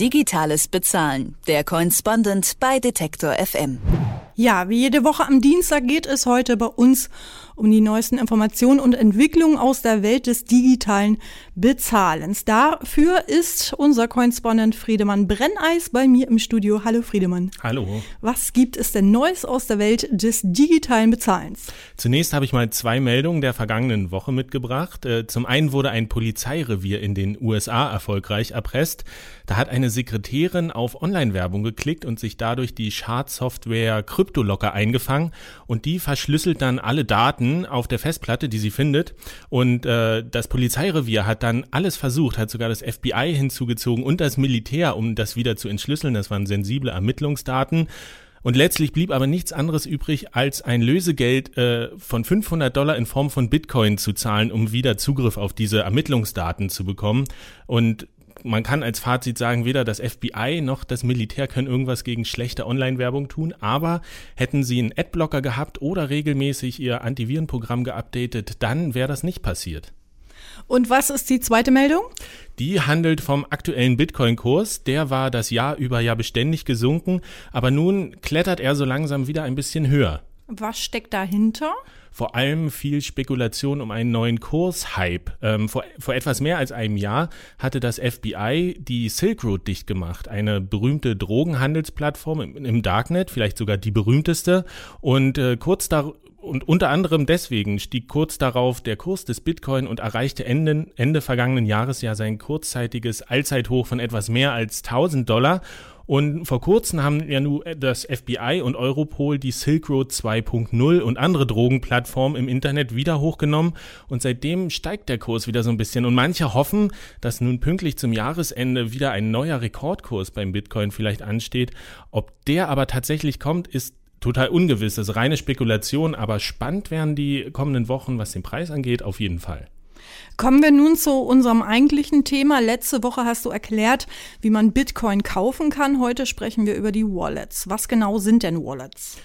Digitales Bezahlen. Der Correspondent bei Detektor FM. Ja, wie jede Woche am Dienstag geht es heute bei uns um die neuesten Informationen und Entwicklungen aus der Welt des digitalen Bezahlens. Dafür ist unser Correspondent Friedemann Brenneis bei mir im Studio. Hallo Friedemann. Hallo. Was gibt es denn Neues aus der Welt des digitalen Bezahlens? Zunächst habe ich mal zwei Meldungen der vergangenen Woche mitgebracht. Äh, zum einen wurde ein Polizeirevier in den USA erfolgreich erpresst. Da hat eine Sekretärin auf Online-Werbung geklickt und sich dadurch die Schadsoftware Kryptolocker eingefangen und die verschlüsselt dann alle Daten auf der Festplatte, die sie findet. Und äh, das Polizeirevier hat dann alles versucht, hat sogar das FBI hinzugezogen und das Militär, um das wieder zu entschlüsseln. Das waren sensible Ermittlungsdaten. Und letztlich blieb aber nichts anderes übrig, als ein Lösegeld äh, von 500 Dollar in Form von Bitcoin zu zahlen, um wieder Zugriff auf diese Ermittlungsdaten zu bekommen. Und man kann als Fazit sagen, weder das FBI noch das Militär können irgendwas gegen schlechte Online-Werbung tun, aber hätten sie einen Adblocker gehabt oder regelmäßig ihr Antivirenprogramm geupdatet, dann wäre das nicht passiert. Und was ist die zweite Meldung? Die handelt vom aktuellen Bitcoin-Kurs. Der war das Jahr über ja beständig gesunken, aber nun klettert er so langsam wieder ein bisschen höher. Was steckt dahinter? Vor allem viel Spekulation um einen neuen Kurshype. Ähm, vor, vor etwas mehr als einem Jahr hatte das FBI die Silk Road dicht gemacht, eine berühmte Drogenhandelsplattform im, im Darknet, vielleicht sogar die berühmteste. Und äh, kurz da und unter anderem deswegen stieg kurz darauf der Kurs des Bitcoin und erreichte Ende, Ende vergangenen Jahres ja sein kurzzeitiges Allzeithoch von etwas mehr als 1000 Dollar. Und vor kurzem haben ja nun das FBI und Europol die Silk Road 2.0 und andere Drogenplattformen im Internet wieder hochgenommen und seitdem steigt der Kurs wieder so ein bisschen und manche hoffen, dass nun pünktlich zum Jahresende wieder ein neuer Rekordkurs beim Bitcoin vielleicht ansteht. Ob der aber tatsächlich kommt, ist total ungewiss. Das ist reine Spekulation, aber spannend werden die kommenden Wochen, was den Preis angeht, auf jeden Fall. Kommen wir nun zu unserem eigentlichen Thema. Letzte Woche hast du erklärt, wie man Bitcoin kaufen kann. Heute sprechen wir über die Wallets. Was genau sind denn Wallets?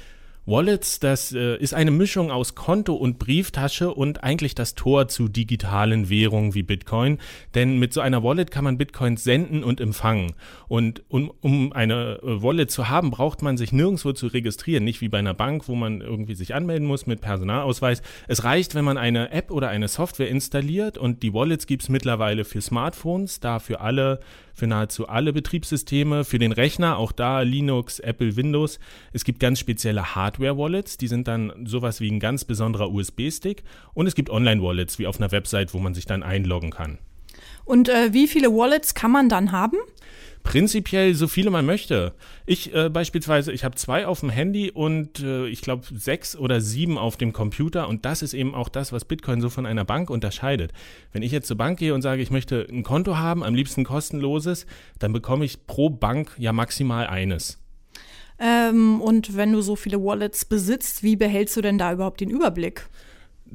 Wallets, das äh, ist eine Mischung aus Konto und Brieftasche und eigentlich das Tor zu digitalen Währungen wie Bitcoin. Denn mit so einer Wallet kann man Bitcoins senden und empfangen. Und um, um eine äh, Wallet zu haben, braucht man sich nirgendwo zu registrieren. Nicht wie bei einer Bank, wo man irgendwie sich anmelden muss mit Personalausweis. Es reicht, wenn man eine App oder eine Software installiert und die Wallets gibt's mittlerweile für Smartphones, da für alle für nahezu alle Betriebssysteme, für den Rechner, auch da Linux, Apple, Windows. Es gibt ganz spezielle Hardware-Wallets, die sind dann sowas wie ein ganz besonderer USB-Stick und es gibt Online-Wallets wie auf einer Website, wo man sich dann einloggen kann. Und äh, wie viele Wallets kann man dann haben? Prinzipiell so viele man möchte. Ich äh, beispielsweise, ich habe zwei auf dem Handy und äh, ich glaube sechs oder sieben auf dem Computer und das ist eben auch das, was Bitcoin so von einer Bank unterscheidet. Wenn ich jetzt zur Bank gehe und sage, ich möchte ein Konto haben, am liebsten kostenloses, dann bekomme ich pro Bank ja maximal eines. Ähm, und wenn du so viele Wallets besitzt, wie behältst du denn da überhaupt den Überblick?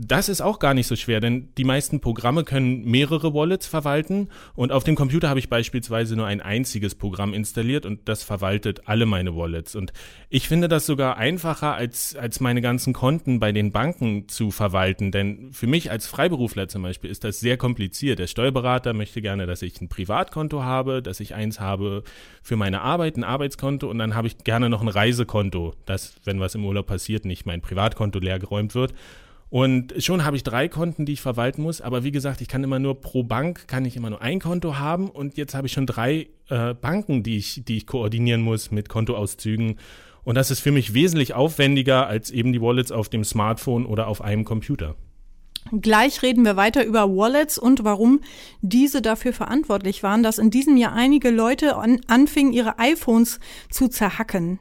Das ist auch gar nicht so schwer, denn die meisten Programme können mehrere Wallets verwalten und auf dem Computer habe ich beispielsweise nur ein einziges Programm installiert und das verwaltet alle meine Wallets. Und ich finde das sogar einfacher, als, als meine ganzen Konten bei den Banken zu verwalten, denn für mich als Freiberufler zum Beispiel ist das sehr kompliziert. Der Steuerberater möchte gerne, dass ich ein Privatkonto habe, dass ich eins habe für meine Arbeit, ein Arbeitskonto und dann habe ich gerne noch ein Reisekonto, das, wenn was im Urlaub passiert, nicht mein Privatkonto leergeräumt wird. Und schon habe ich drei Konten, die ich verwalten muss. Aber wie gesagt, ich kann immer nur pro Bank, kann ich immer nur ein Konto haben. Und jetzt habe ich schon drei äh, Banken, die ich, die ich koordinieren muss mit Kontoauszügen. Und das ist für mich wesentlich aufwendiger als eben die Wallets auf dem Smartphone oder auf einem Computer. Gleich reden wir weiter über Wallets und warum diese dafür verantwortlich waren, dass in diesem Jahr einige Leute an, anfingen, ihre iPhones zu zerhacken.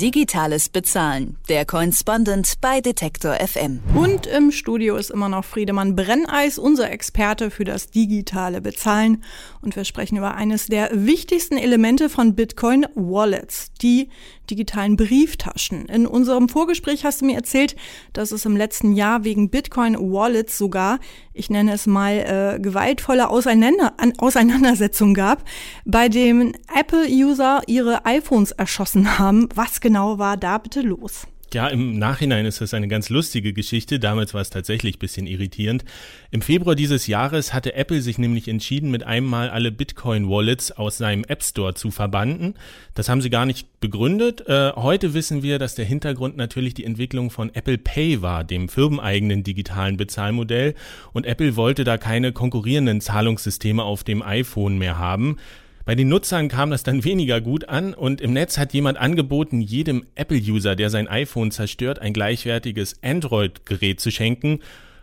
Digitales Bezahlen. Der Correspondent bei Detektor FM. Und im Studio ist immer noch Friedemann Brenneis, unser Experte für das digitale Bezahlen. Und wir sprechen über eines der wichtigsten Elemente von Bitcoin Wallets, die digitalen Brieftaschen. In unserem Vorgespräch hast du mir erzählt, dass es im letzten Jahr wegen Bitcoin Wallets sogar, ich nenne es mal, äh, gewaltvolle Auseinander Auseinandersetzungen gab, bei dem Apple-User ihre iPhones erschossen haben. Was genau war da bitte los? Ja, im Nachhinein ist das eine ganz lustige Geschichte. Damals war es tatsächlich ein bisschen irritierend. Im Februar dieses Jahres hatte Apple sich nämlich entschieden, mit einem Mal alle Bitcoin-Wallets aus seinem App Store zu verbanden. Das haben sie gar nicht begründet. Äh, heute wissen wir, dass der Hintergrund natürlich die Entwicklung von Apple Pay war, dem firmeneigenen digitalen Bezahlmodell. Und Apple wollte da keine konkurrierenden Zahlungssysteme auf dem iPhone mehr haben. Bei den Nutzern kam das dann weniger gut an und im Netz hat jemand angeboten, jedem Apple-User, der sein iPhone zerstört, ein gleichwertiges Android-Gerät zu schenken.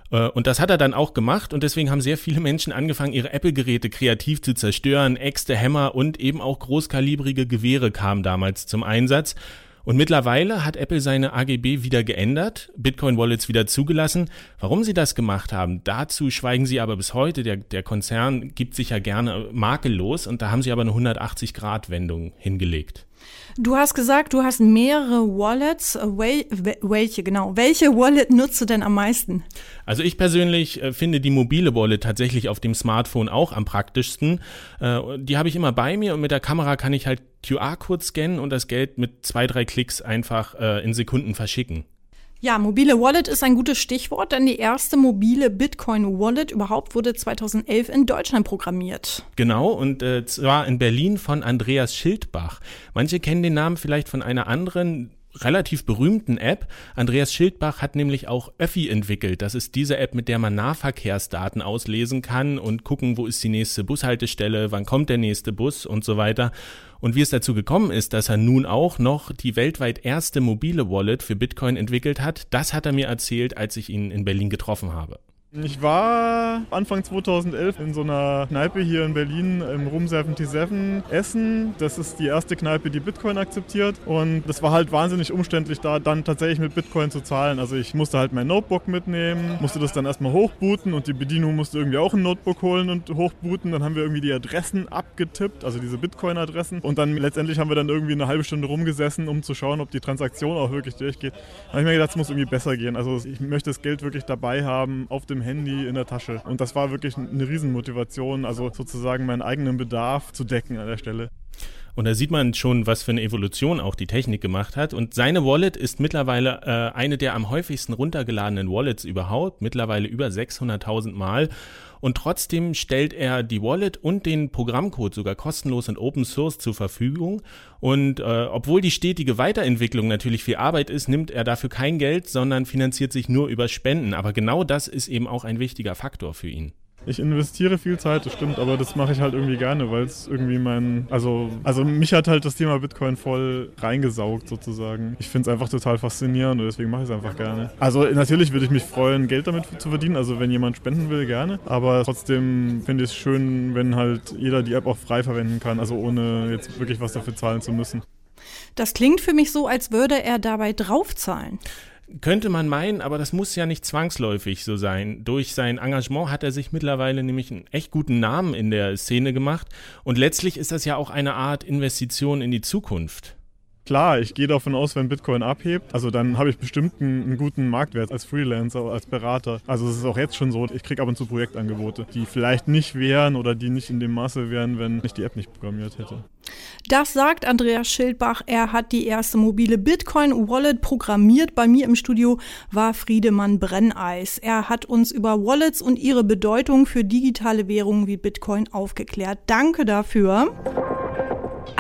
Äh, und das hat er dann auch gemacht und deswegen haben sehr viele Menschen angefangen, ihre Apple-Geräte kreativ zu zerstören. Äxte, Hämmer und eben auch großkalibrige Gewehre kamen damals zum Einsatz. Und mittlerweile hat Apple seine AGB wieder geändert, Bitcoin-Wallets wieder zugelassen. Warum sie das gemacht haben, dazu schweigen sie aber bis heute. Der, der Konzern gibt sich ja gerne makellos und da haben sie aber eine 180-Grad-Wendung hingelegt. Du hast gesagt, du hast mehrere Wallets. Wel welche genau? Welche Wallet nutzt du denn am meisten? Also ich persönlich äh, finde die mobile Wallet tatsächlich auf dem Smartphone auch am praktischsten. Äh, die habe ich immer bei mir und mit der Kamera kann ich halt QR-Code scannen und das Geld mit zwei, drei Klicks einfach äh, in Sekunden verschicken. Ja, mobile Wallet ist ein gutes Stichwort, denn die erste mobile Bitcoin-Wallet überhaupt wurde 2011 in Deutschland programmiert. Genau, und äh, zwar in Berlin von Andreas Schildbach. Manche kennen den Namen vielleicht von einer anderen relativ berühmten App. Andreas Schildbach hat nämlich auch Öffi entwickelt. Das ist diese App, mit der man Nahverkehrsdaten auslesen kann und gucken, wo ist die nächste Bushaltestelle, wann kommt der nächste Bus und so weiter. Und wie es dazu gekommen ist, dass er nun auch noch die weltweit erste mobile Wallet für Bitcoin entwickelt hat, das hat er mir erzählt, als ich ihn in Berlin getroffen habe. Ich war Anfang 2011 in so einer Kneipe hier in Berlin im Room 77 Essen. Das ist die erste Kneipe, die Bitcoin akzeptiert. Und das war halt wahnsinnig umständlich, da dann tatsächlich mit Bitcoin zu zahlen. Also ich musste halt mein Notebook mitnehmen, musste das dann erstmal hochbooten und die Bedienung musste irgendwie auch ein Notebook holen und hochbooten. Dann haben wir irgendwie die Adressen abgetippt, also diese Bitcoin-Adressen. Und dann letztendlich haben wir dann irgendwie eine halbe Stunde rumgesessen, um zu schauen, ob die Transaktion auch wirklich durchgeht. Da habe ich mir gedacht, es muss irgendwie besser gehen. Also ich möchte das Geld wirklich dabei haben auf Handy in der Tasche. Und das war wirklich eine Riesenmotivation, also sozusagen meinen eigenen Bedarf zu decken an der Stelle. Und da sieht man schon, was für eine Evolution auch die Technik gemacht hat. Und seine Wallet ist mittlerweile äh, eine der am häufigsten runtergeladenen Wallets überhaupt, mittlerweile über 600.000 Mal. Und trotzdem stellt er die Wallet und den Programmcode sogar kostenlos und Open Source zur Verfügung. Und äh, obwohl die stetige Weiterentwicklung natürlich viel Arbeit ist, nimmt er dafür kein Geld, sondern finanziert sich nur über Spenden. Aber genau das ist eben auch ein wichtiger Faktor für ihn. Ich investiere viel Zeit, das stimmt, aber das mache ich halt irgendwie gerne, weil es irgendwie mein, also, also mich hat halt das Thema Bitcoin voll reingesaugt sozusagen. Ich finde es einfach total faszinierend und deswegen mache ich es einfach gerne. Also natürlich würde ich mich freuen, Geld damit zu verdienen, also wenn jemand spenden will, gerne, aber trotzdem finde ich es schön, wenn halt jeder die App auch frei verwenden kann, also ohne jetzt wirklich was dafür zahlen zu müssen. Das klingt für mich so, als würde er dabei draufzahlen. Könnte man meinen, aber das muss ja nicht zwangsläufig so sein. Durch sein Engagement hat er sich mittlerweile nämlich einen echt guten Namen in der Szene gemacht und letztlich ist das ja auch eine Art Investition in die Zukunft. Klar, ich gehe davon aus, wenn Bitcoin abhebt, also dann habe ich bestimmt einen, einen, guten Marktwert als Freelancer, als Berater. Also es ist auch jetzt schon so, ich kriege ab und zu Projektangebote, die vielleicht nicht wären oder die nicht in dem Maße wären, wenn ich die App nicht programmiert hätte. Das sagt Andreas Schildbach. Er hat die erste mobile Bitcoin-Wallet programmiert. Bei mir im Studio war Friedemann Brenneis. Er hat uns über Wallets und ihre Bedeutung für digitale Währungen wie Bitcoin aufgeklärt. Danke dafür.